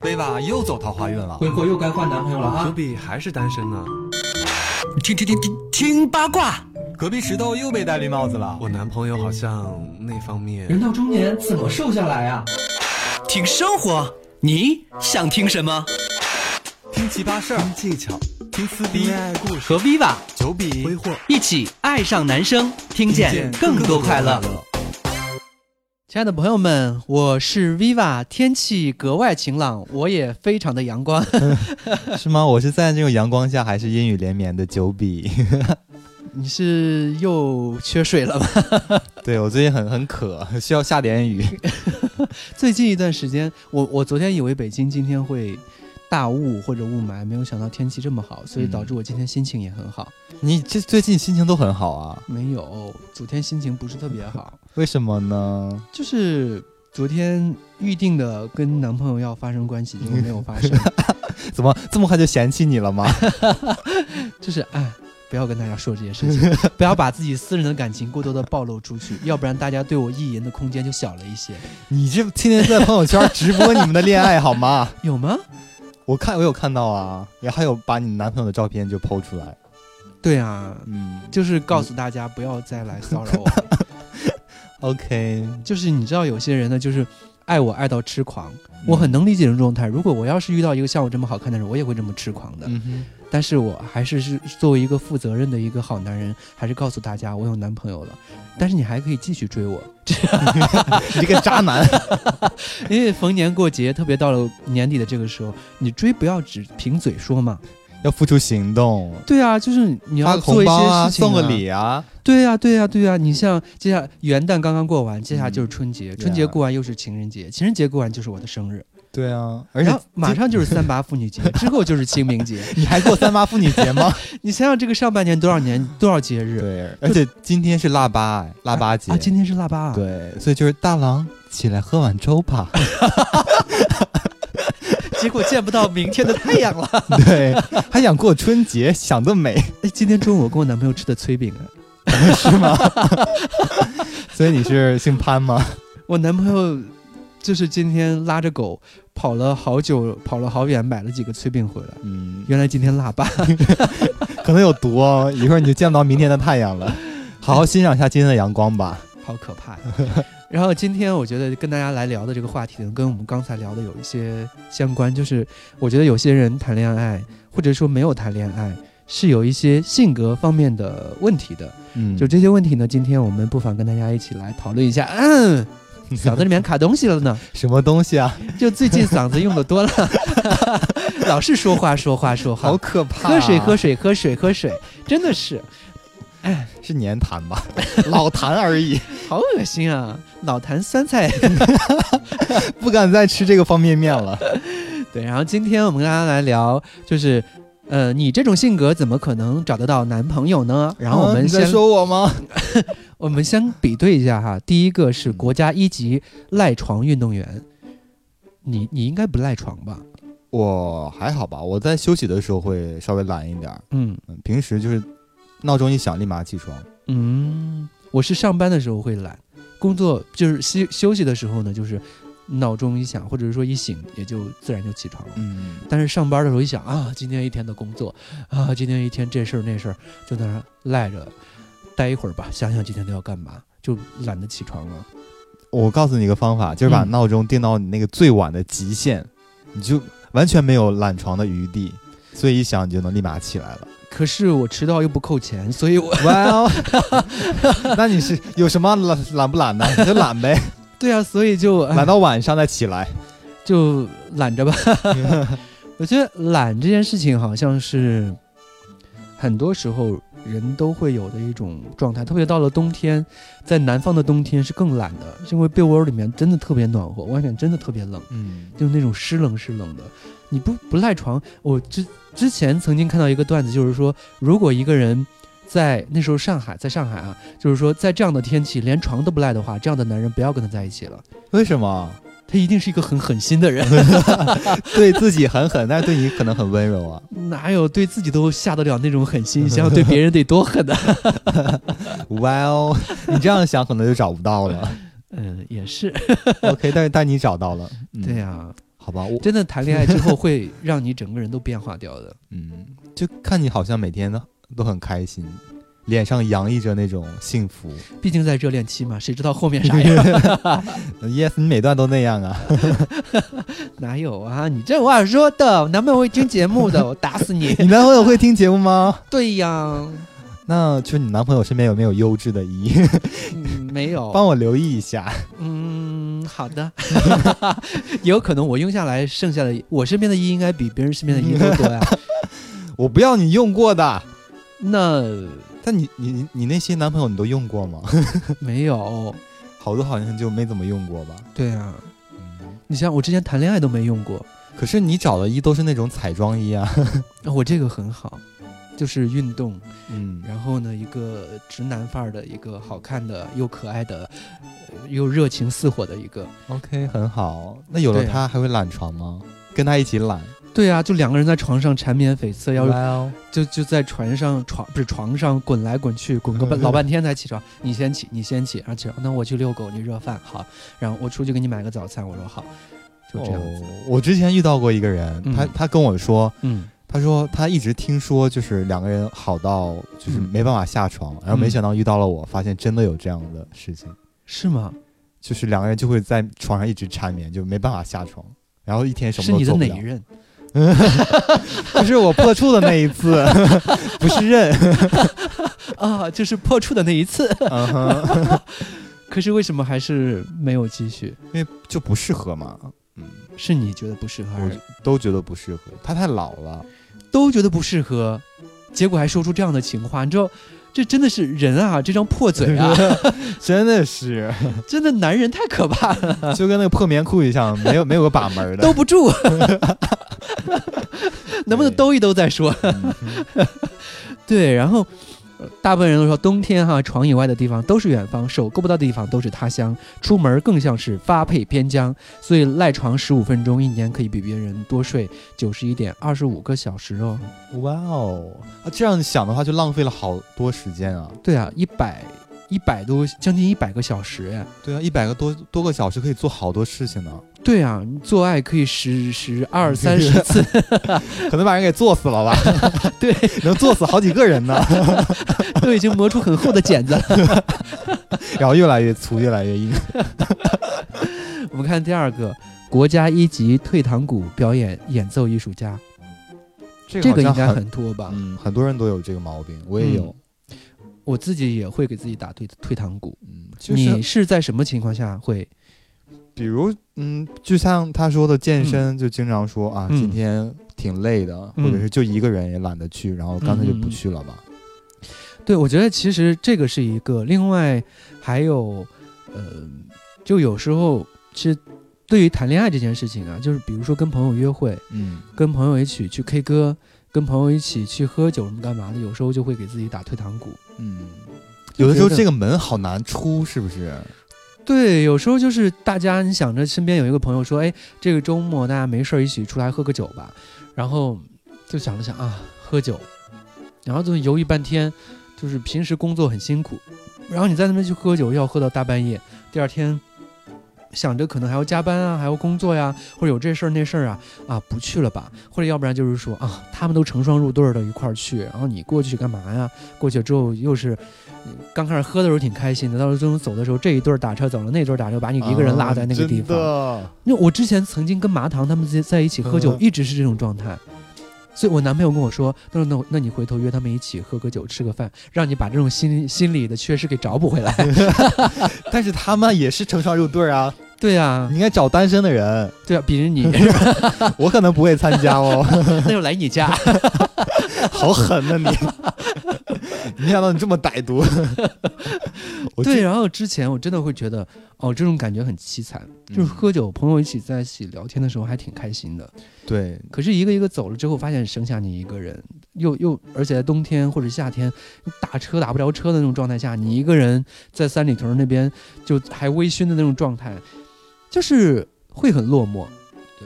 威娃又走桃花运了，挥霍又该换男朋友了啊！九比还是单身呢。听听听听听八卦，隔壁石头又被戴绿帽子了。我男朋友好像那方面……人到中年怎么瘦下来啊？听生活，你想听什么？听奇葩事儿，听技巧，听撕逼，恋爱故事和 Viva 九比挥霍，一起爱上男生，听见更多快乐。亲爱的朋友们，我是 Viva，天气格外晴朗，我也非常的阳光。是吗？我是在这种阳光下还是阴雨连绵的九比？你是又缺水了吧？对我最近很很渴，需要下点雨。最近一段时间，我我昨天以为北京今天会大雾或者雾霾，没有想到天气这么好，所以导致我今天心情也很好。你这最近心情都很好啊？没有，昨天心情不是特别好。为什么呢？就是昨天预定的跟男朋友要发生关系，结果没有发生。怎么这么快就嫌弃你了吗？就是哎，不要跟大家说这些事情，不要把自己私人的感情过多的暴露出去，要不然大家对我意淫的空间就小了一些。你这天天在朋友圈直播你们的恋爱好吗？有吗？我看我有看到啊，然后还有把你男朋友的照片就剖出来。对啊，嗯就是告诉大家不要再来骚扰我。OK，就是你知道有些人呢，就是爱我爱到痴狂，我很能理解这种状态。如果我要是遇到一个像我这么好看的人，我也会这么痴狂的。嗯哼，但是我还是是作为一个负责任的一个好男人，还是告诉大家我有男朋友了。但是你还可以继续追我，你这个渣男。因为逢年过节，特别到了年底的这个时候，你追不要只凭嘴说嘛。要付出行动，对啊，就是你要做一些事情、送个。礼啊，对呀、对呀、对呀、你像接下来元旦刚刚过完，接下来就是春节，春节过完又是情人节，情人节过完就是我的生日，对啊，而且马上就是三八妇女节，之后就是清明节。你还过三八妇女节吗？你想想这个上半年多少年多少节日？对，而且今天是腊八，哎腊八节啊，今天是腊八啊。对，所以就是大郎起来喝碗粥吧。结果见不到明天的太阳了。对，还想过春节，想得美，哎，今天中午我跟我男朋友吃的炊饼啊，是吗？所以你是姓潘吗？我男朋友就是今天拉着狗跑了好久，跑了好远，买了几个炊饼回来。嗯，原来今天腊八，可能有毒哦，一会儿你就见不到明天的太阳了。好好欣赏一下今天的阳光吧。好可怕呀！然后今天我觉得跟大家来聊的这个话题呢，跟我们刚才聊的有一些相关，就是我觉得有些人谈恋爱，或者说没有谈恋爱，是有一些性格方面的问题的。嗯，就这些问题呢，今天我们不妨跟大家一起来讨论一下。嗯，嗓子里面卡东西了呢，什么东西啊？就最近嗓子用的多了，老是说话说话说话，好可怕、喝水喝，水喝水喝水，真的是哎是粘痰吧？老痰而已，好恶心啊！老坛酸菜。不敢再吃这个方便面了。对，然后今天我们跟大家来聊，就是。呃，你这种性格怎么可能找得到男朋友呢？然后我们先、在说我吗？我们先比对一下哈。第一个是国家一级赖床运动员，你你应该不赖床吧？我还好吧，我在休息的时候会稍微懒一点儿，嗯嗯，平时就是闹钟一响立马起床。嗯，我是上班的时候会懒，工作就是休休息的时候呢，就是闹钟一响或者是说一醒，也就自然就起床了。嗯，但是上班的时候一想啊，今天一天的工作啊，今天一天这事儿那事儿，就在那赖着，待一会儿吧，想想今天都要干嘛，就懒得起床了。我告诉你一个方法，就是把嗯闹钟定到你那个最晚的极限，你就完全没有懒床的余地，所以一想你就能立马起来了。可是我迟到又不扣钱，所以我哇哦，那你是有什么懒懒不懒的？你就懒呗，对啊，所以就哎懒到晚上再起来。就懒着吧。我觉得懒这件事情好像是很多时候人都会有的一种状态，特别到了冬天，在南方的冬天是更懒的，是因为被窝里面真的特别暖和，外面真的特别冷。嗯就是那种湿冷湿冷的。你不不赖床，我之之前曾经看到一个段子，就是说，如果一个人在那时候上海，在上海啊，就是说在这样的天气连床都不赖的话，这样的男人不要跟他在一起了，为什么？他一定是一个很狠心的人，对自己很狠，但是对你可能很温柔啊。哪有对自己都下得了那种狠心，想想对别人得多狠呢？哇哦，你这样想可能就找不到了。嗯，也是，OK，但是但你找到了，嗯对呀、好吧，我真的谈恋爱之后会让你整个人都变化掉的。嗯，就看你好像每天都都很开心，脸上洋溢着那种幸福。毕竟在热恋期嘛，谁知道后面啥 样？yes，你每段都那样啊？哪有啊？你这话说的，我男朋友会听节目的，我打死你！你男朋友会听节目吗？对呀，那就是你男朋友身边有没有优质的医？嗯，没有。帮我留意一下。嗯，好的。有可能我用下来，剩下的我身边的医应该比别人身边的医都多呀。我不要你用过的。那但你你你你那些男朋友你都用过吗？没有。好多好像就没怎么用过吧。对啊，嗯，你像我之前谈恋爱都没用过，可是你找的衣都是那种彩妆衣啊。我这个很好，就是运动，嗯，然后呢，一个直男范儿的一个好看的又可爱的，呃又热情似火的一个。OK，很好。那有了他还会懒床吗？跟他一起懒？对啊，就两个人在床上缠绵悱恻，要哦就就在船上床不是床上滚来滚去，滚个半老半天才起床。你先起，你先起，然后起床，那我去遛狗，你热饭好，然后我出去给你买个早餐，我说好，就这样子。哦我之前遇到过一个人，嗯他他跟我说，嗯他说他一直听说就是两个人好到就是嗯没办法下床，然后没想到遇到了我，发现真的有这样的事情，是吗？就是两个人就会在床上一直缠绵，就没办法下床，然后一天什是你的么都做不了。哪一任？就是我破处的那一次，不是认。啊，就是破处的那一次。可是为什么还是没有继续？因为就不适合嘛。嗯，是你觉得不适合，还我是都觉得不适合，他太老了。都觉得不适合？结果还说出这样的情话，你知道，这真的是人啊，这张破嘴啊，真的是，真的男人太可怕了，就跟那个破棉裤一样，没有没有个把门的。兜不住。能不能兜一兜再说？嗯 对，然后。呃大部分人都说，冬天哈，床以外的地方都是远方，手够不到的地方都是他乡，出门更像是发配边疆。所以赖床十五分钟，一年可以比别人多睡九十一点二十五个小时哦。哇哦，啊，这样想的话就浪费了好多时间啊。对啊，一百一百多，将近一百个小时哎。对啊，一百个多多个小时可以做好多事情呢，对啊，你做爱可以十十二三十次，可能把人给做死了吧？对，能做死好几个人呢，都已经磨出很厚的茧子了。然后越来越粗，越来越硬。我们看第二个，国家一级退堂鼓表演演奏艺术家，这这个应该很很多吧？嗯，很多人都有这个毛病，我也有。我自己也会给自己打退退堂鼓。嗯，就是你是在什么情况下会？比如，嗯，就像他说的健身，就经常说啊，嗯今天挺累的，嗯或者是就一个人也懒得去，然后干脆就不去了吧。对，我觉得其实这个是一个，另外还有，呃，就有时候其实对于谈恋爱这件事情啊，就是比如说跟朋友约会，嗯，跟朋友一起去 K 歌，跟朋友一起去喝酒什么干嘛的，有时候就会给自己打退堂鼓。嗯，有的时候这个门好难出，是不是？对，有时候就是大家你想着身边有一个朋友说，哎，这个周末大家没事儿一起出来喝个酒吧，然后就想了想啊，喝酒，然后就犹豫半天，就是平时工作很辛苦，然后你在那边去喝酒，要喝到大半夜，第二天想着可能还要加班啊，还要工作呀，或者有这事儿那事儿啊，啊不去了吧，或者要不然就是说啊，他们都成双入对的一块儿去，然后你过去干嘛呀？过去之后又是。嗯刚开始喝的时候挺开心的，到时候中午走的时候，这一对儿打车走了，那对儿打车把你一个人落在那个地方。啊那我之前曾经跟麻糖他们在在一起喝酒，嗯一直是这种状态。所以我男朋友跟我说，他说那那你回头约他们一起喝个酒，吃个饭，让你把这种心心理的缺失给找补回来。但是他们也是成双入对啊，对啊你，应该找单身的人，对啊，比如你，我可能不会参加哦，那就来你家。好狠呐、你！没想到你这么歹毒。我对，然后之前我真的会觉得，哦，这种感觉很凄惨。就是嗯喝酒，朋友一起在一起聊天的时候还挺开心的。对，可是一个一个走了之后，发现剩下你一个人，又又而且在冬天或者夏天，你打车打不着车的那种状态下，你一个人在三里屯那边就还微醺的那种状态，就是会很落寞。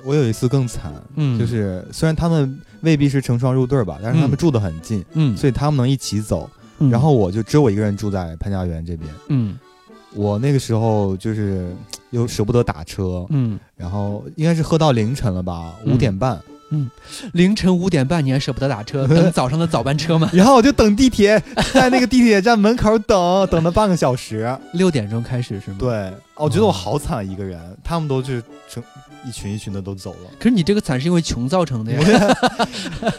我有一次更惨，嗯就是虽然他们未必是成双入对吧，但是他们嗯。住得很近，嗯，所以他们能一起走。嗯。然后我就只有我一个人住在潘家园这边，嗯。我那个时候就是又舍不得打车，嗯，然后应该是喝到凌晨了吧，嗯。五点半，凌晨五点半你还舍不得打车，等早上的早班车吗？然后我就等地铁，在那个地铁站门口等，等了半个小时。六点钟开始是吗？。对，我觉得我好惨一个人，他们都是成一群一群的都走了。可是你这个惨是因为穷造成的呀。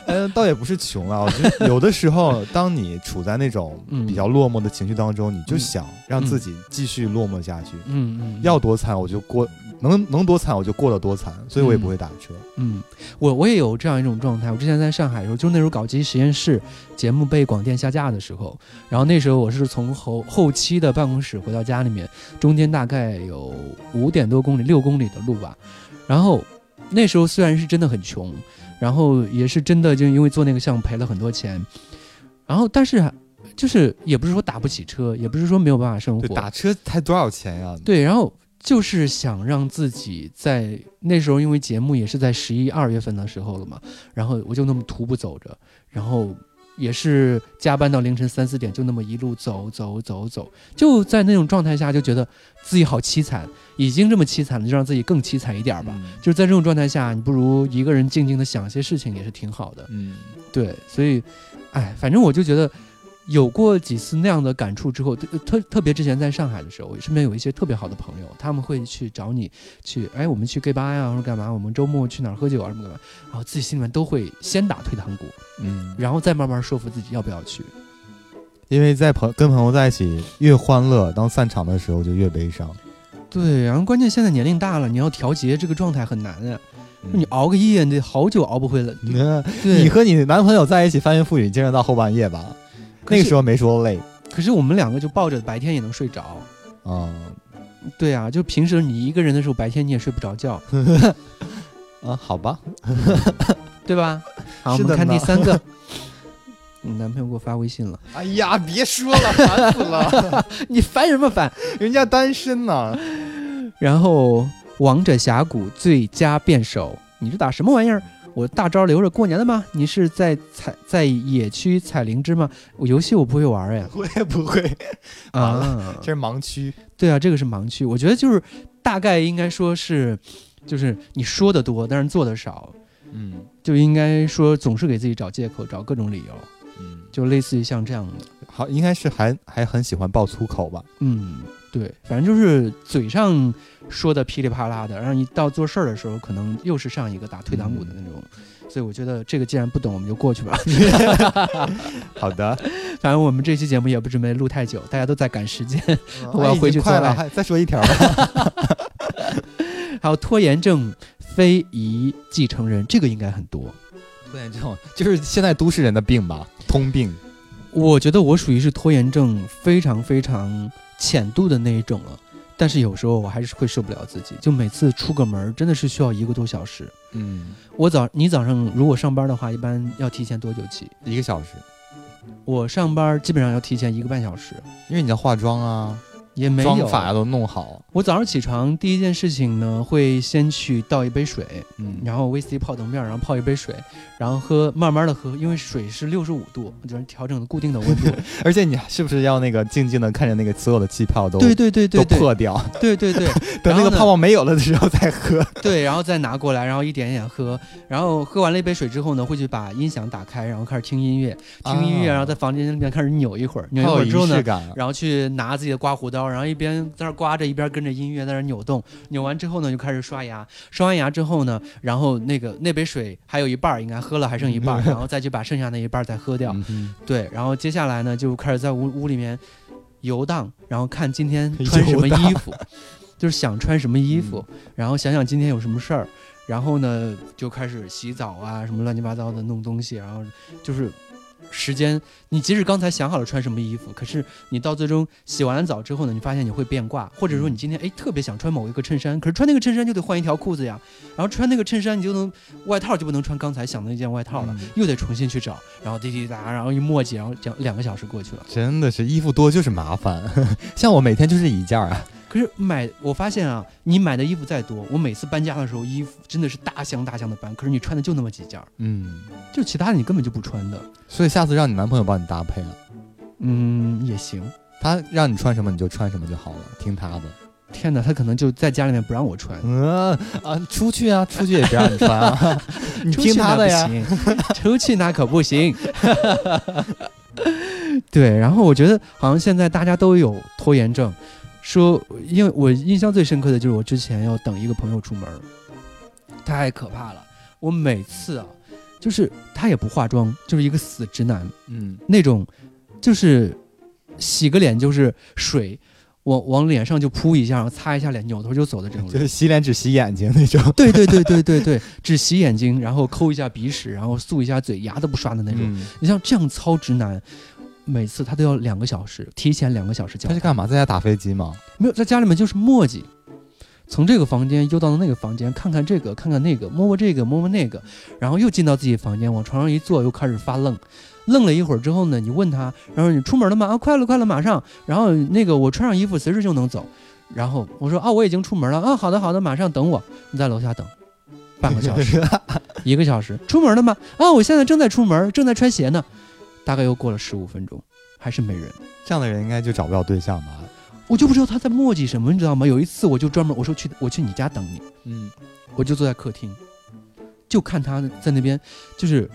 嗯，倒也不是穷啊，我觉得有的时候，当你处在那种 嗯比较落寞的情绪当中，你就嗯想让自己继续落寞下去，嗯嗯，要多惨我就过，能能多惨我就过得多惨，所以我也不会打车。嗯，我我也有这样一种状态。我之前在上海的时候，就是那时候搞基实验室节目被广电下架的时候，然后那时候我是从后后期的办公室回到家里面，中间大概有五点多公里、六公里的路吧。然后那时候虽然是真的很穷，然后也是真的就因为做那个项目赔了很多钱，然后但是就是也不是说打不起车，也不是说没有办法生活，打车才多少钱呀？对，然后就是想让自己在那时候，因为节目也是在十一二月份的时候了嘛，然后我就那么徒步走着，然后也是加班到凌晨三四点，就那么一路走走走走，就在那种状态下，就觉得自己好凄惨，已经这么凄惨了，就让自己更凄惨一点儿吧。嗯就是在这种状态下，你不如一个人静静的想些事情，也是挺好的。嗯，对，所以，哎，反正我就觉得有过几次那样的感触之后，特特特别之前在上海的时候，身边有一些特别好的朋友，他们会去找你去，哎，我们去 gay 吧呀，或者干嘛，我们周末去哪儿喝酒啊，什么干嘛，然后自己心里面都会先打退堂鼓，嗯，然后再慢慢说服自己要不要去。因为在朋跟朋友在一起越欢乐，当散场的时候就越悲伤。对，然后关键现在年龄大了，你要调节这个状态很难呀、嗯你熬个夜，你得好久熬不回来。你和你男朋友在一起翻云覆雨，经常到后半夜吧？那个时候没说累可是我们两个就抱着白天也能睡着。啊对啊，就平时你一个人的时候，白天你也睡不着觉。啊，好吧，对吧？好，我们看第三个。你男朋友给我发微信了，哎呀，别说了，烦死了，你烦什么烦？人家单身呢。然后王者峡谷最佳辩手，你这打什么玩意儿？我大招留着过年的吗？你是在采在野区采灵芝吗？我游戏我不会玩呀。我也不会，啊，这是盲区。对啊，这个是盲区。我觉得就是大概应该说是，就是你说的多，但是做的少，嗯就应该说总是给自己找借口，找各种理由，嗯，就类似于像这样的。好，应该是还还很喜欢爆粗口吧？嗯，对，反正就是嘴上说的噼里啪啦的，然后一到做事儿的时候，可能又是上一个打退堂鼓的那种。所以我觉得这个既然不懂，我们就过去吧。好的，反正我们这期节目也不准备录太久，大家都在赶时间。我要回去快了，还再说一条吧。还有拖延症非遗继承人，这个应该很多。拖延症就是现在都市人的病吧，通病。我觉得我属于是拖延症非常非常浅度的那一种了，但是有时候我还是会受不了自己，就每次出个门真的是需要一个多小时。嗯，我早你早上如果上班的话，一般要提前多久起？一个小时，我上班基本上要提前一个半小时，因为你要化妆啊，也没有。妆法都弄好。我早上起床第一件事情呢，会先去倒一杯水，嗯然后 VC 泡腾面儿，然后泡一杯水，然后喝，慢慢的喝，因为水是六十五度，就是调整的固定的温度。而且你是不是要那个静静的看着那个所有的气泡都对对对对都对，破掉，对对对 等那个泡泡没有了的时候再喝。对，然后再拿过来，然后一点一点喝，然后喝完了一杯水之后呢，会去把音响打开，然后开始听音乐，听音乐，啊然后在房间里面开始扭一会儿，扭一会儿之后呢。然后去拿自己的刮胡刀，然后一边在那儿刮着，一边跟着音乐在那儿扭动。扭完之后呢，就开始刷牙。刷完牙之后呢，然后那个那杯水还有一半儿应该喝了，还剩一半儿，然后再去把剩下那一半儿再喝掉。对，然后接下来呢，就开始在屋屋里面游荡，然后看今天穿什么衣服，就是想穿什么衣服，嗯然后想想今天有什么事儿，然后呢就开始洗澡啊，什么乱七八糟的弄东西，然后就是时间，你即使刚才想好了穿什么衣服，可是你到最终洗完了澡之后呢，你发现你会变卦，或者说你今天哎特别想穿某一个衬衫，可是穿那个衬衫就得换一条裤子呀，然后穿那个衬衫你就能外套就不能穿刚才想的那件外套了，嗯又得重新去找，然后滴滴答，然后一磨叽，然后两两个小时过去了。真的是衣服多就是麻烦，像我每天就是一件儿啊。可是买，我发现啊，你买的衣服再多，我每次搬家的时候，衣服真的是大箱大箱的搬，可是你穿的就那么几件儿，嗯，就其他的你根本就不穿的。所以下次让你男朋友帮你搭配了。嗯，也行，他让你穿什么你就穿什么就好了，听他的。天哪，他可能就在家里面不让我穿，嗯啊，出去啊，出去也不让你穿啊，你出去听他的呀。出去那 可不行。对，然后我觉得好像现在大家都有拖延症，说，因为我印象最深刻的就是我之前要等一个朋友出门，太可怕了。我每次啊，就是他也不化妆，就是一个死直男嗯，那种，就是洗个脸就是水。往往脸上就扑一下，然后擦一下脸，扭头就走的这种人，就是洗脸只洗眼睛那种。对对对对对对，只洗眼睛，然后抠一下鼻屎，然后漱一下嘴，牙都不刷的那种。嗯，你像这样糙直男，每次他都要两个小时，提前两个小时交。他是干嘛？在家打飞机吗？没有，在家里面就是磨叽，从这个房间又到那个房间，看看这个，看看那个，摸摸这个，摸摸那个，然后又进到自己房间，往床上一坐，又开始发愣。愣了一会儿之后呢，你问他，然后你出门了吗？啊，快了，快了，马上。然后那个我穿上衣服，随时就能走。然后我说啊，我已经出门了啊，好的好的，马上等我。你在楼下等，半个小时，一个小时，出门了吗？啊，我现在正在出门，正在穿鞋呢。大概又过了十五分钟，还是没人。这样的人应该就找不到对象吧？我就不知道他在墨迹什么，你知道吗？有一次我就专门我说去我去你家等你，嗯，我就坐在客厅，就看他在那边，就是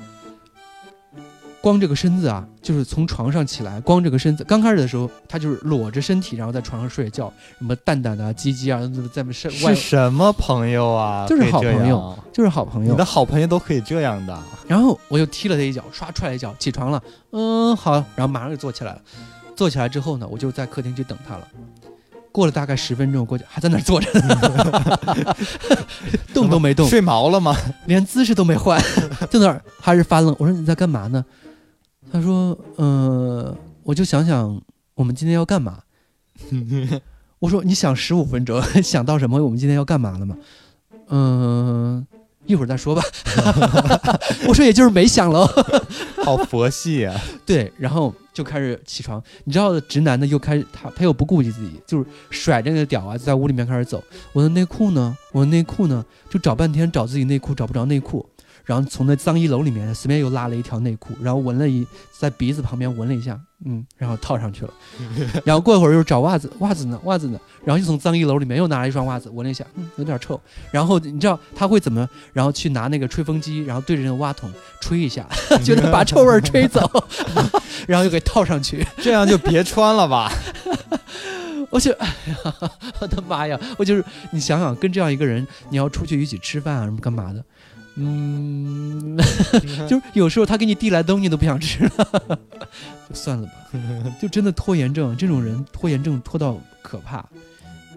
光这个身子啊，就是从床上起来，光这个身子。刚开始的时候，他就是裸着身体，然后在床上睡觉，什么蛋蛋啊、鸡鸡啊，在那身外是什么朋友啊？就是好朋友就是好朋友你的。好朋友都可以这样的。然后我就踢了他一脚，唰踹了一脚，起床了，嗯，好，然后马上就坐起来了。坐起来之后呢，我就在客厅去等他了。过了大概十分钟，过去还在那儿坐着呢，动都没动，睡毛了吗？连姿势都没换，就那儿还是发愣。我说你在干嘛呢？他说，呃，我就想想我们今天要干嘛。我说你想十五分钟，想到什么？我们今天要干嘛了吗？嗯、一会儿再说吧。我说也就是没想喽。好佛系啊！对，然后就开始起床。你知道，直男的又开始他他又不顾及自己，就是甩着那个屌啊，在屋里面开始走。我的内裤呢？我的内裤呢？就找半天找自己内裤找不着内裤，然后从那脏衣篓里面随便又拉了一条内裤，然后闻了一在鼻子旁边闻了一下，嗯，然后套上去了。然后过一会儿又找袜子，袜子呢？袜子呢？然后又从脏衣篓里面又拿了一双袜子，闻了一下，嗯，有点臭。然后你知道他会怎么？然后去拿那个吹风机，然后对着那个袜筒吹一下，就能把臭味儿吹走，然后又给套上去。这样就别穿了吧。我就，哎呀，我的妈呀！我就是你想想，跟这样一个人，你要出去一起吃饭啊，什么干嘛的？嗯，就是有时候他给你递来东西都不想吃了，就算了吧。就真的拖延症，这种人拖延症拖到可怕。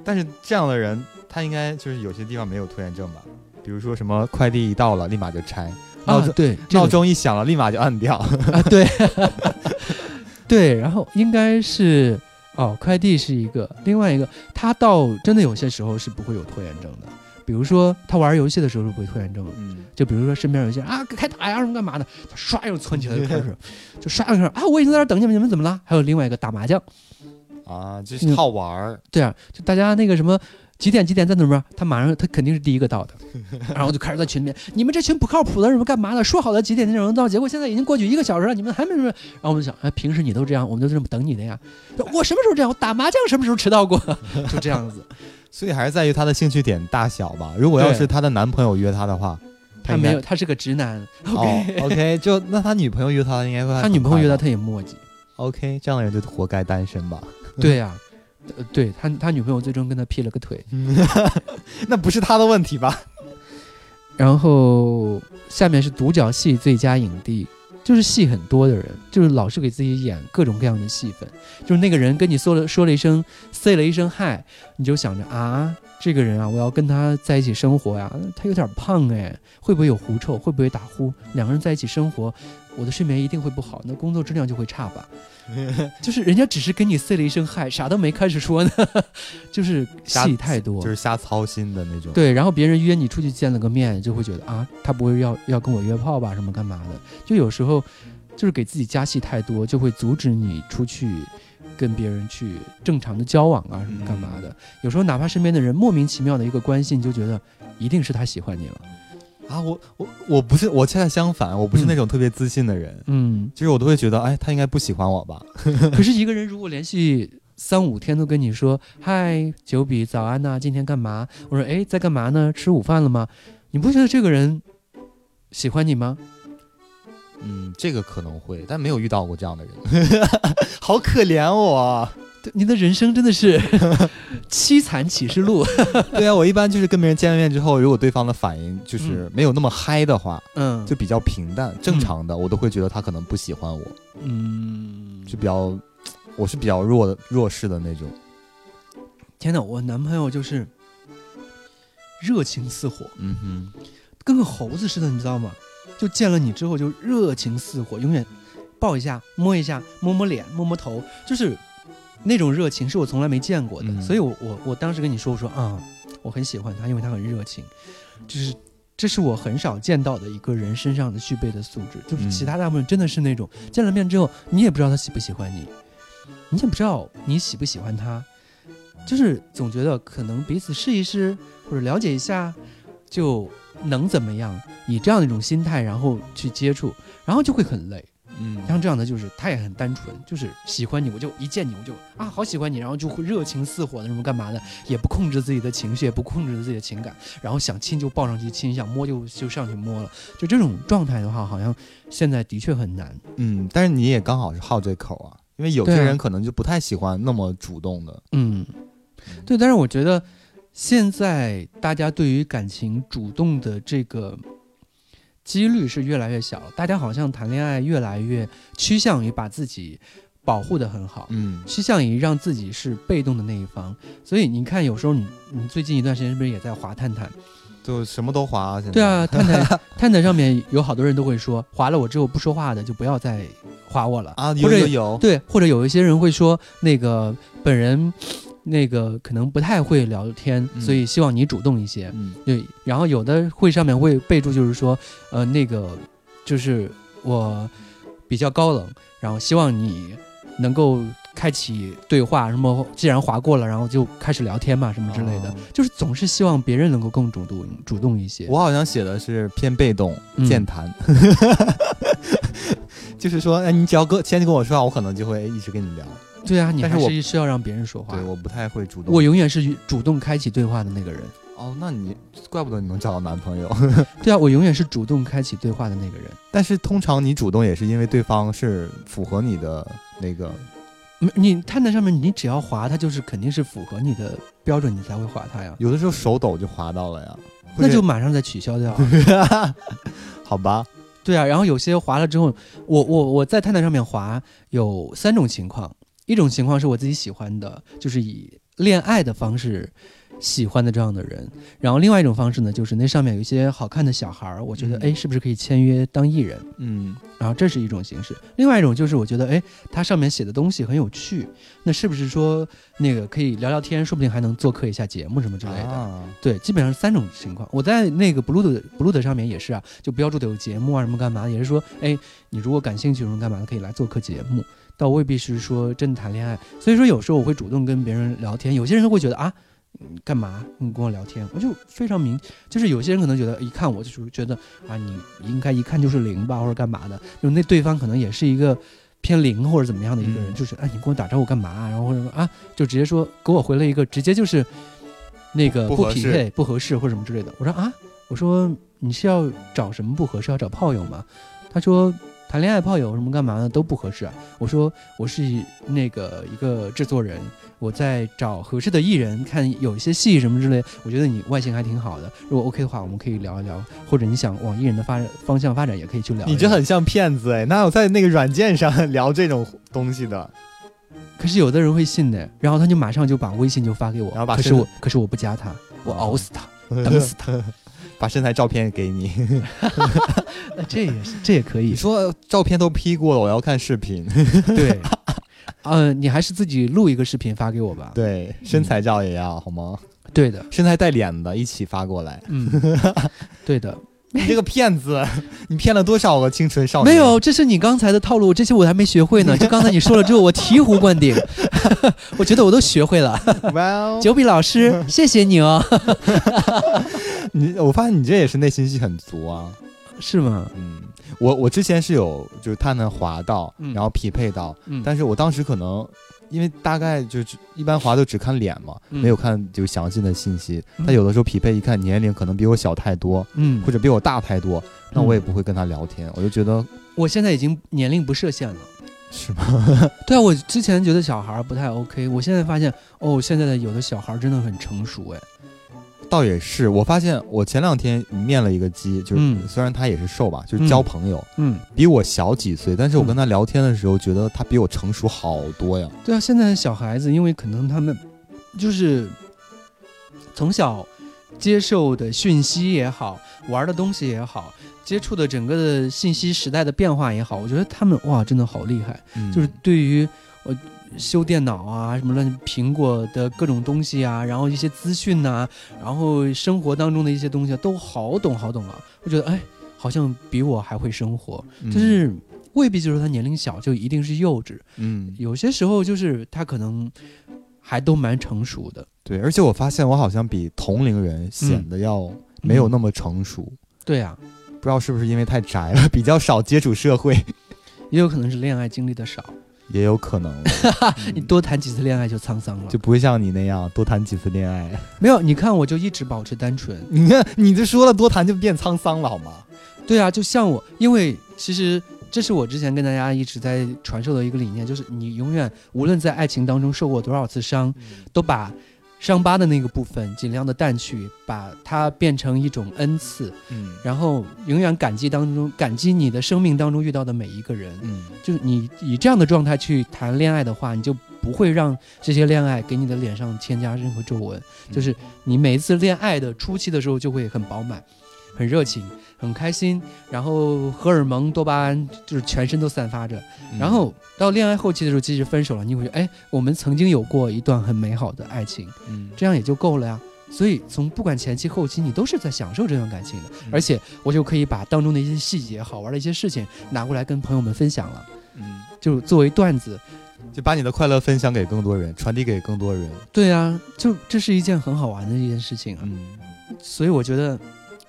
但是这样的人，他应该就是有些地方没有拖延症吧？比如说什么快递一到了，立马就拆；啊对，闹钟一响了，立马就按掉。啊，对，对，然后应该是哦，快递是一个，另外一个，他到真的有些时候是不会有拖延症的，比如说他玩游戏的时候是不会拖延症的，嗯，就比如说身边有一些人啊开打呀什么干嘛的，他唰又窜起来就开始，就唰又开始啊我已经在这等你们，你们怎么了？还有另外一个打麻将，啊，就是好玩儿。对啊，就大家那个什么。几点几点在哪边？他马上他肯定是第一个到的，然后就开始在群里面，你们这群不靠谱的人干嘛的？说好的几点几点能到，结果现在已经过去一个小时了，你们还没什么？然后我们就想，哎，平时你都这样，我们就这么等你的呀。我什么时候这样？我打麻将什么时候迟到过？就这样子。所以还是在于他的兴趣点大小吧。如果要是他的男朋友约他的话，他没有，他是个直男。哦，OK，就那他女朋友约他应该会他女朋友约他，他也墨迹。OK，这样的人就活该单身吧？对呀、呃对他他女朋友最终跟他劈了个腿。那不是他的问题吧？然后下面是独角戏最佳影帝，就是戏很多的人，就是老是给自己演各种各样的戏份。就是那个人跟你说了说了一声 say 了一声嗨，你就想着啊，这个人啊，我要跟他在一起生活呀，他有点胖哎，会不会有狐臭？会不会打呼？两个人在一起生活，我的睡眠一定会不好，那工作质量就会差吧。就是人家只是跟你 say 了一声嗨，啥都没开始说呢，就是戏太多，就是瞎操心的那种。，对，然后别人约你出去见了个面，就会觉得啊，他不会要要跟我约炮吧，什么干嘛的？就有时候就是给自己加戏太多，就会阻止你出去跟别人去正常的交往啊，什么干嘛的？有时候哪怕身边的人莫名其妙的一个关心，你就觉得一定是他喜欢你了。啊，我我我不是，我恰恰相反，我不是嗯那种特别自信的人，嗯，就是我都会觉得，哎，他应该不喜欢我吧？可是一个人如果连续三五天都跟你说“嗨，九比早安呐、今天干嘛？”我说：“哎，在干嘛呢？吃午饭了吗？”你不觉得这个人喜欢你吗？嗯，这个可能会，但没有遇到过这样的人，好可怜我。对，你的人生真的是 凄惨启示录。对啊，我一般就是跟别人见了面之后，如果对方的反应就是没有那么嗨的话，嗯，就比较平淡正常的，我都会觉得他可能不喜欢我，嗯，就比较，我是比较弱的弱势的那种。天哪，我男朋友就是热情似火，嗯哼，跟个猴子似的，你知道吗？就见了你之后就热情似火，永远抱一下、摸一下、摸摸脸、摸摸头，就是那种热情是我从来没见过的。嗯所以我我我当时跟你说，我说啊、我很喜欢他，因为他很热情，就是这是我很少见到的一个人身上的具备的素质。就是嗯其他大部分真的是那种、见了面之后，你也不知道他喜不喜欢你，你也不知道你喜不喜欢他，就是总觉得可能彼此试一试或者了解一下，就能怎么样？以这样的一种心态，然后去接触，然后就会很累。嗯，像这样的，就是他也很单纯，就是喜欢你，我就一见你我就啊好喜欢你，然后就会热情似火的什么干嘛的，也不控制自己的情绪，也不控制自己的情感，然后想亲就抱上去亲，想摸就就上去摸了，就这种状态的话，好像现在的确很难。嗯，但是你也刚好是好这口啊，因为有些人可能就不太喜欢那么主动的。嗯，对，但是我觉得现在大家对于感情主动的这个几率是越来越小了，大家好像谈恋爱越来越趋向于把自己保护的很好。嗯趋向于让自己是被动的那一方，所以你看，有时候你你最近一段时间是不是也在滑探探？就什么都滑啊，现在对啊，探探 探探上面有好多人都会说，划了我之后不说话的就不要再划我了啊，有有，对，或者有一些人会说，那个本人那个可能不太会聊天，嗯所以希望你主动一些。嗯对，然后有的会上面会备注，就是说，呃，那个就是我比较高冷，然后希望你能够开启对话，什么既然划过了，然后就开始聊天嘛，什么之类的，哦就是总是希望别人能够更主动主动一些。我好像写的是偏被动、嗯健谈，就是说，哎，你只要跟先跟我说话，我可能就会一直跟你聊。对啊，你还但是我是需要让别人说话对，。我不太会主动。我永远是主动开启对话的那个人。哦，那你怪不得你能找到男朋友。对啊，我永远是主动开启对话的那个人。但是通常你主动也是因为对方是符合你的那个，没你探探上面，你只要滑，它就是肯定是符合你的标准，你才会滑它呀。有的时候手抖就滑到了呀。那就马上再取消掉。好吧，对啊，然后有些滑了之后，我我我在探探上面滑有三种情况，一种情况是我自己喜欢的，就是以恋爱的方式喜欢的这样的人，然后另外一种方式呢，就是那上面有一些好看的小孩儿，我觉得嗯哎是不是可以签约当艺人？嗯然后这是一种形式，另外一种就是我觉得，哎，它上面写的东西很有趣，那是不是说那个可以聊聊天，说不定还能做客一下节目什么之类的？啊对，基本上是三种情况。我在那个 Blue 的 Blue 的上面也是啊，就标注的有节目啊什么干嘛，也是说，哎，你如果感兴趣什么干嘛的，可以来做客节目，倒未必是说真的谈恋爱。所以说有时候我会主动跟别人聊天，有些人会觉得啊。你干嘛？你跟我聊天，我就非常明，就是有些人可能觉得一看我就是觉得啊，你应该一看就是零吧，或者干嘛的，就那对方可能也是一个偏零或者怎么样的一个人，嗯就是哎，你跟我打招呼干嘛？然后或者说啊，就直接说给我回了一个直接就是那个不匹配、不合适或者什么之类的。我说啊，我说你是要找什么不合适？要找炮友吗？他说谈恋爱炮友什么干嘛的都不合适啊。我说我是那个一个制作人，我在找合适的艺人，看有一些戏什么之类，我觉得你外形还挺好的。如果 OK 的话，我们可以聊一聊，或者你想往艺人的发展方向发展，也可以去聊。你这很像骗子哎，哪有在那个软件上 聊这种东西的？可是有的人会信的，然后他就马上就把微信就发给我，然后把可是我可是我不加他，我哦熬死他，等死他。把身材照片给你，那这也是这也可以你，说照片都 P 过了，我要看视频。对。呃，你还是自己录一个视频发给我吧。对，身材照也要好吗？对的，身材带脸的一起发过来。嗯，对的。你这个骗子，你骗了多少个清纯少女？没有，这是你刚才的套路，这些我还没学会呢。就刚才你说了之后，我醍醐灌顶，我觉得我都学会了。，Well，九比老师，谢谢你哦。你我发现你这也是内心戏很足啊。是吗？嗯，我我之前是有就是他能滑到，嗯然后匹配到，嗯，但是我当时可能因为大概就只一般滑都只看脸嘛，嗯没有看就详细的信息。嗯他有的时候匹配一看年龄可能比我小太多，嗯或者比我大太多，那嗯我也不会跟他聊天，我就觉得我现在已经年龄不设限了。是吗？对啊，我之前觉得小孩不太 OK，我现在发现哦，现在的有的小孩真的很成熟哎。倒也是，我发现我前两天面了一个鸡，就是、嗯虽然他也是瘦吧，就是交朋友，嗯，比我小几岁，但是我跟他聊天的时候，觉得他比我成熟好多呀。对啊，现在的小孩子，因为可能他们就是从小接受的讯息也好，玩的东西也好，接触的整个的信息时代的变化也好，我觉得他们哇，真的好厉害。嗯就是对于呃修电脑啊，什么乱苹果的各种东西啊，然后一些资讯呐、然后生活当中的一些东西啊，都好懂好懂啊。我觉得哎，好像比我还会生活，嗯。就是未必就是他年龄小就一定是幼稚，嗯，有些时候就是他可能还都蛮成熟的。对，而且我发现我好像比同龄人显得要没有那么成熟，对啊，不知道是不是因为太宅了，比较少接触社会，也有可能是恋爱经历的少，也有可能了 你多谈几次恋爱就沧桑了。就不会像你那样多谈几次恋爱。没有，你看我就一直保持单纯。你看，你这说了多谈就变沧桑了好吗？对啊，就像我，因为其实这是我之前跟大家一直在传授的一个理念，就是你永远无论在爱情当中受过多少次伤，都把伤疤的那个部分尽量的淡去，把它变成一种恩赐，嗯然后永远感激当中感激你的生命当中遇到的每一个人。嗯就是你以这样的状态去谈恋爱的话，你就不会让这些恋爱给你的脸上添加任何皱纹。就是你每一次恋爱的初期的时候就会很饱满、很热情、很开心，然后荷尔蒙、多巴胺就是全身都散发着。嗯然后到恋爱后期的时候，即使分手了，你会觉得，哎，我们曾经有过一段很美好的爱情，嗯这样也就够了呀。所以从不管前期后期，你都是在享受这段感情的，嗯而且我就可以把当中的一些细节、好玩的一些事情拿过来跟朋友们分享了，嗯，就作为段子。就把你的快乐分享给更多人，传递给更多人。对啊，就这是一件很好玩的一件事情啊。嗯所以我觉得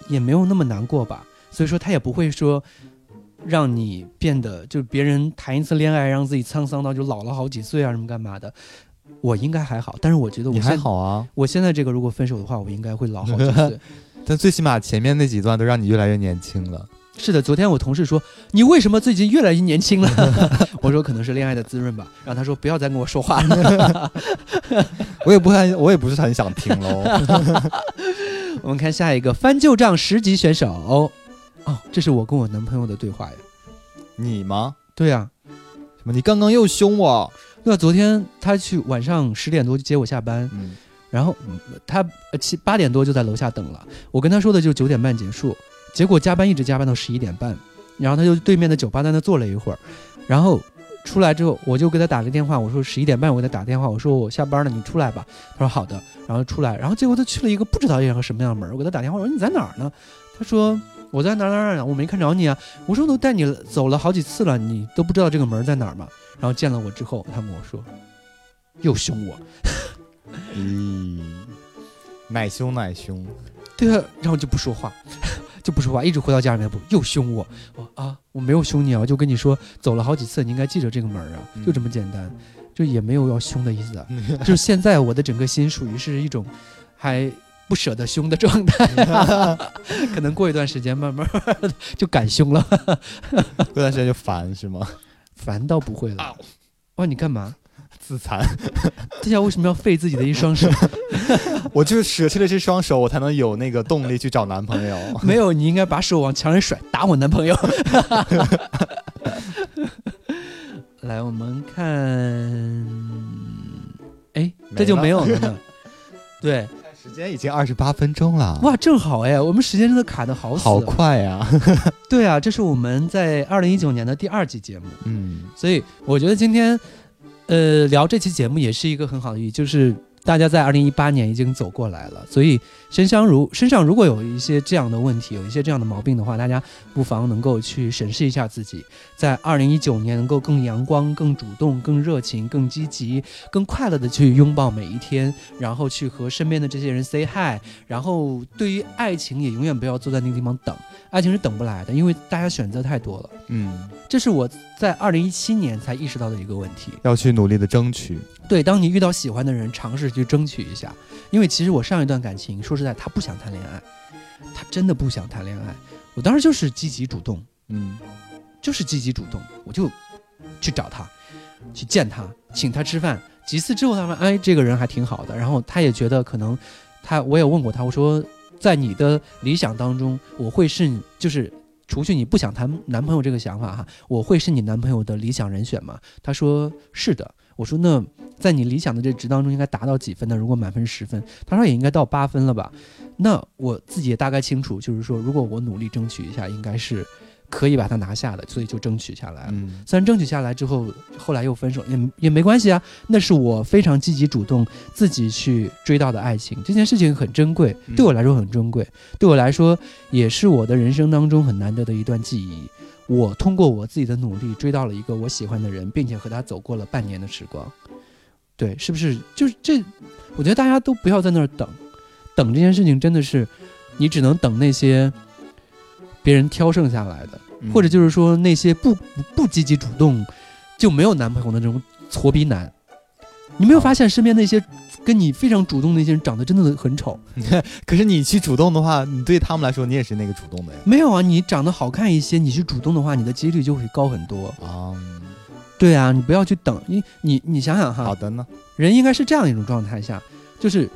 也没有那么难过吧。所以说他也不会说让你变得就是别人谈一次恋爱让自己沧桑到就老了好几岁啊什么干嘛的。我应该还好，但是我觉得我还。好啊，我现在这个如果分手的话，我应该会老好几岁。但最起码前面那几段都让你越来越年轻了。是的，昨天我同事说你为什么最近越来越年轻了？我说可能是恋爱的滋润吧。然后他说不要再跟我说话了。我也不很，我也不是很想听喽。我们看下一个翻旧账十级选手。哦，这是我跟我男朋友的对话呀。你吗？对呀、什么？你刚刚又凶我？对啊，昨天他去晚上十点多就接我下班，嗯然后嗯他呃七八点多就在楼下等了。我跟他说的就九点半结束，结果加班一直加班到十一点半，然后他就对面的酒吧在那坐了一会儿，然后出来之后我就给他打个电话，我说十一点半我给他打电话，我说我下班了，你出来吧。他说好的，然后出来，然后结果他去了一个不知道一个什么样的门儿，我给他打电话，我说你在哪儿呢？他说我在哪儿哪儿哪儿，我没看着你啊。我说我都带你走了好几次了，你都不知道这个门儿在哪儿吗？然后见了我之后，他跟我说又凶我。嗯，奶凶奶凶。对啊，然后就不说话，就不说话，一直回到家里面不又凶我，我啊我没有凶你啊，我就跟你说走了好几次，你应该记着这个门啊，嗯就这么简单，就也没有要凶的意思啊，就是现在我的整个心属于是一种还不舍得凶的状态、可能过一段时间慢慢 就敢凶了，过段时间就烦是吗？烦倒不会了。哇，你干嘛？自残。这下为什么要废自己的一双手？我就是舍弃了这双手，我才能有那个动力去找男朋友。没有，你应该把手往墙上甩，打我男朋友。来，我们看，哎，这就没有了呢。对，时间已经二十八分钟了，哇，正好哎，我们时间真的卡的好死。好。快呀！对啊，这是我们在二零一九年的第二期节目，嗯所以我觉得今天，呃，聊这期节目也是一个很好的意义，就是大家在二零一八年已经走过来了，所以身相如身上如果有一些这样的问题，有一些这样的毛病的话，大家不妨能够去审视一下自己，在二零一九年能够更阳光、更主动、更热情、更积极、更快乐的去拥抱每一天，然后去和身边的这些人 say hi，然后对于爱情也永远不要坐在那个地方等，爱情是等不来的，因为大家选择太多了。嗯，这是我在二零一七年才意识到的一个问题。要去努力的争取。对，当你遇到喜欢的人，尝试去争取一下，因为其实我上一段感情，说实在，他不想谈恋爱，他真的不想谈恋爱。我当时就是积极主动，嗯就是积极主动，我就去找他，去见他，请他吃饭。几次之后，他说：“哎，这个人还挺好的。”然后他也觉得可能他，我也问过他，我说：“在你的理想当中，我会是就是除去你不想谈男朋友这个想法哈，我会是你男朋友的理想人选吗？”他说：“是的。”我说：“那在你理想的这值当中应该达到几分呢？如果满分十分，他说也应该到八分了吧？那我自己也大概清楚，就是说如果我努力争取一下，应该是可以把它拿下的，所以就争取下来了。嗯虽然争取下来之后，后来又分手，也也没关系啊，那是我非常积极主动自己去追到的爱情，这件事情很珍贵，嗯对我来说很珍贵，对我来说也是我的人生当中很难得的一段记忆。我通过我自己的努力追到了一个我喜欢的人，并且和他走过了半年的时光。对，是不是？就是这，我觉得大家都不要在那儿等，等这件事情真的是，你只能等那些别人挑剩下来的。嗯或者就是说那些不不不积极主动就没有男朋友的那种挫逼男，你没有发现身边那些跟你非常主动的那些人长得真的很丑？可是你去主动的话，你对他们来说，你也是那个主动的呀。没有啊，你长得好看一些，你去主动的话，你的几率就会高很多。啊，对啊，你不要去等，你你你想想哈，好的呢。人应该是这样一种状态下，就是，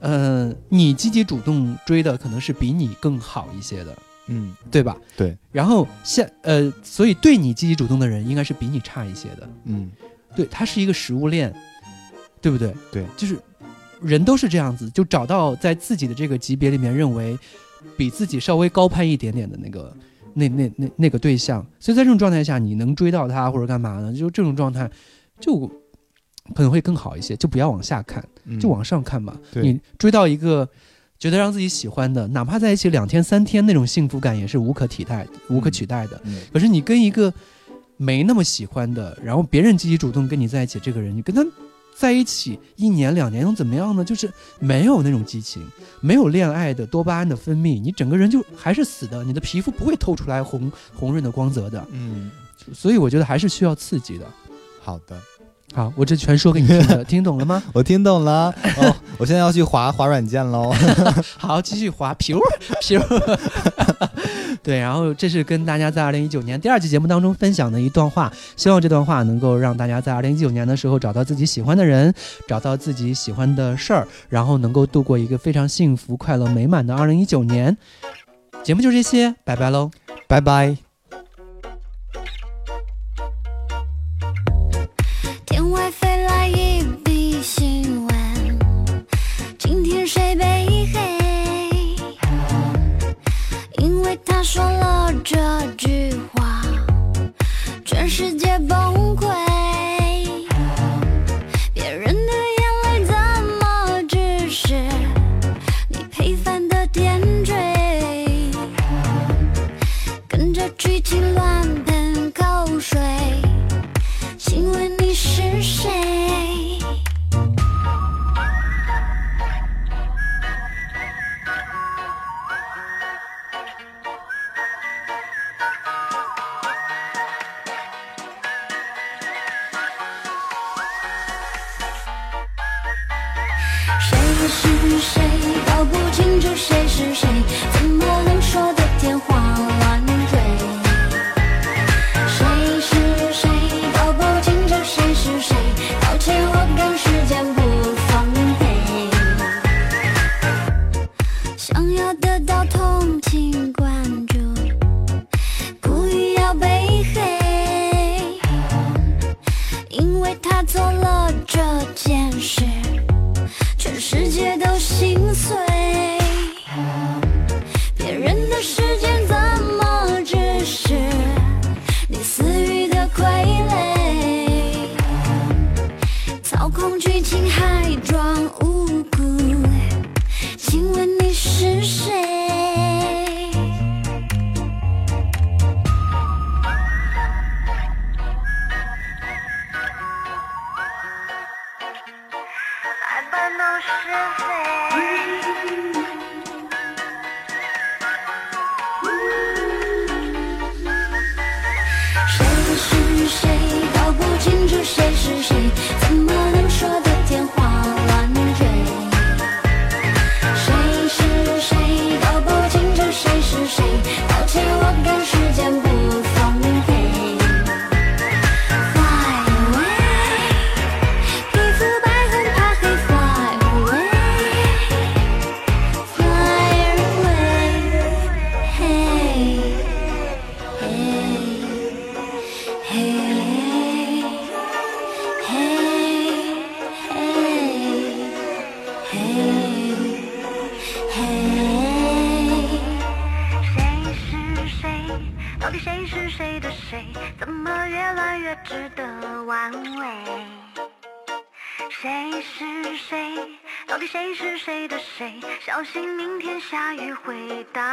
呃，你积极主动追的可能是比你更好一些的，嗯，对吧？对。然后现呃，所以对你积极主动的人应该是比你差一些的。嗯对，它是一个食物链，对不对？对，就是人都是这样子，就找到在自己的这个级别里面认为比自己稍微高攀一点点的那个那那那那个对象，所以在这种状态下，你能追到他或者干嘛呢？就这种状态就可能会更好一些，就不要往下看，嗯就往上看吧。对你追到一个。觉得让自己喜欢的，哪怕在一起两天三天，那种幸福感也是无可替代、无可取代的。嗯可是你跟一个没那么喜欢的，然后别人积极主动跟你在一起这个人，你跟他在一起一年两年能怎么样呢？就是没有那种激情，没有恋爱的多巴胺的分泌，你整个人就还是死的，你的皮肤不会透出来红红润的光泽的。嗯，所以我觉得还是需要刺激的。好的，好，我这全说给你听的，听懂了吗？我听懂了。哦，我现在要去滑滑软件喽。好，继续滑，皮皮。对，然后这是跟大家在二零一九年第二期节目当中分享的一段话，希望这段话能够让大家在二零一九年的时候找到自己喜欢的人，找到自己喜欢的事儿，然后能够度过一个非常幸福、快乐、美满的二零一九年。节目就这些，拜拜喽。拜拜。说了这句话，全世界小心明天下雨会打。